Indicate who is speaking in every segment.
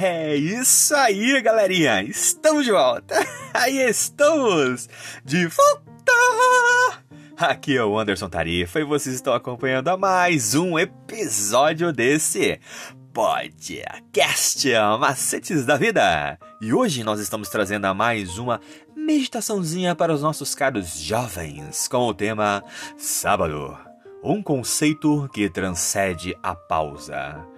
Speaker 1: É isso aí, galerinha! Estamos de volta! Aí estamos! De volta! Aqui é o Anderson Tarifa e vocês estão acompanhando a mais um episódio desse podcast Macetes da Vida. E hoje nós estamos trazendo a mais uma meditaçãozinha para os nossos caros jovens com o tema Sábado. Um conceito que transcende a pausa.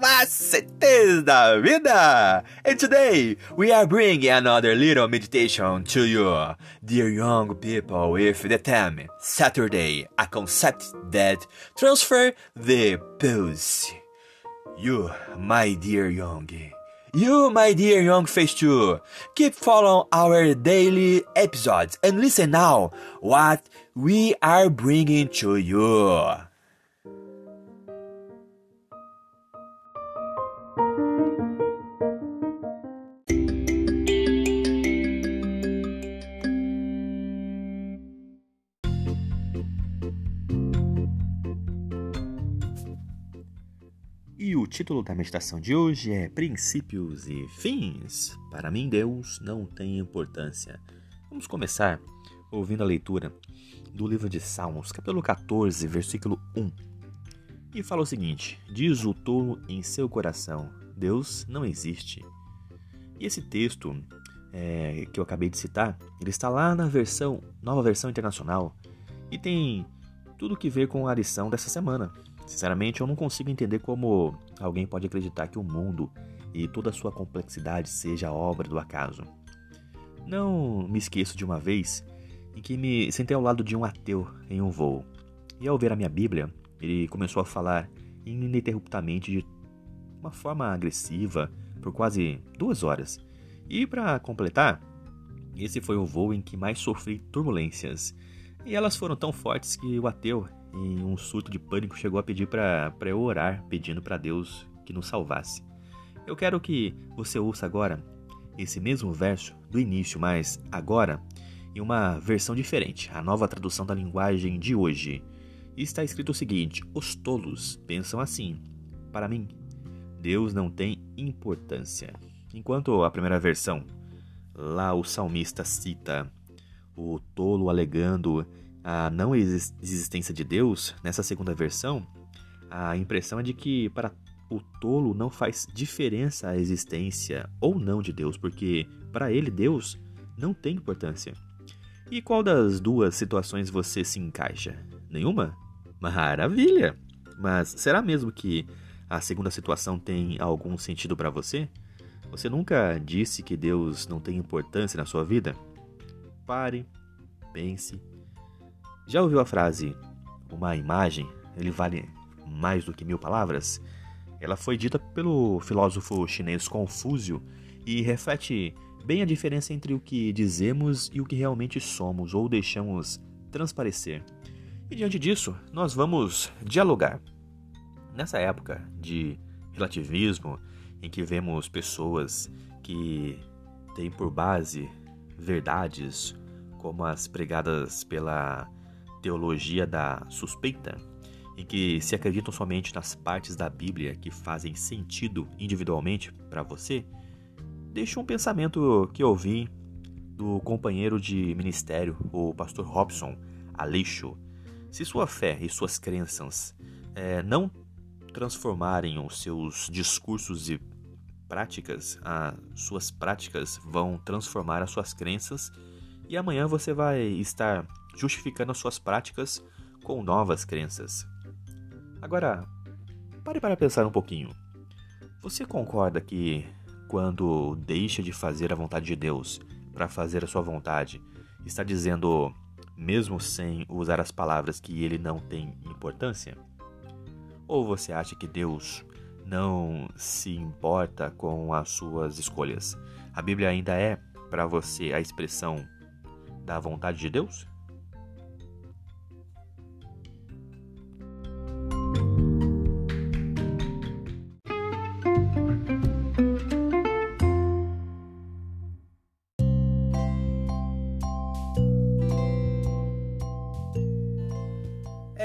Speaker 1: Macetes da Vida! And today we are bringing another little meditation to you, dear young people, with the theme Saturday, a concept that transfer the pulse. You, my dear young, you, my dear young face too, keep following our daily episodes and listen now what we are bringing to you. Título da meditação de hoje é Princípios e Fins. Para mim, Deus não tem importância. Vamos começar ouvindo a leitura do livro de Salmos, capítulo 14, versículo 1. E fala o seguinte: Diz o tolo em seu coração: Deus não existe. E esse texto é, que eu acabei de citar, ele está lá na versão, nova versão internacional, e tem tudo que ver com a lição dessa semana, Sinceramente, eu não consigo entender como alguém pode acreditar que o mundo e toda a sua complexidade seja obra do acaso. Não me esqueço de uma vez em que me sentei ao lado de um ateu em um voo. E ao ver a minha Bíblia, ele começou a falar ininterruptamente de uma forma agressiva por quase duas horas. E para completar, esse foi o voo em que mais sofri turbulências. E elas foram tão fortes que o ateu em um surto de pânico, chegou a pedir para eu orar, pedindo para Deus que nos salvasse. Eu quero que você ouça agora esse mesmo verso do início, mas agora em uma versão diferente, a nova tradução da linguagem de hoje. Está escrito o seguinte: Os tolos pensam assim. Para mim, Deus não tem importância. Enquanto a primeira versão, lá o salmista cita o tolo alegando a não existência de Deus, nessa segunda versão, a impressão é de que para o tolo não faz diferença a existência ou não de Deus, porque para ele Deus não tem importância. E qual das duas situações você se encaixa? Nenhuma? Maravilha! Mas será mesmo que a segunda situação tem algum sentido para você? Você nunca disse que Deus não tem importância na sua vida? Pare, pense já ouviu a frase uma imagem ele vale mais do que mil palavras? Ela foi dita pelo filósofo chinês Confúcio e reflete bem a diferença entre o que dizemos e o que realmente somos ou deixamos transparecer. E diante disso, nós vamos dialogar. Nessa época de relativismo, em que vemos pessoas que têm por base verdades como as pregadas pela teologia da suspeita, em que se acreditam somente nas partes da Bíblia que fazem sentido individualmente para você, deixa um pensamento que eu ouvi do companheiro de ministério, o pastor Robson Aleixo. Se sua fé e suas crenças é, não transformarem os seus discursos e práticas, as suas práticas vão transformar as suas crenças e amanhã você vai estar justificando suas práticas com novas crenças. Agora, pare para pensar um pouquinho. Você concorda que quando deixa de fazer a vontade de Deus para fazer a sua vontade, está dizendo, mesmo sem usar as palavras, que ele não tem importância? Ou você acha que Deus não se importa com as suas escolhas? A Bíblia ainda é para você a expressão da vontade de Deus?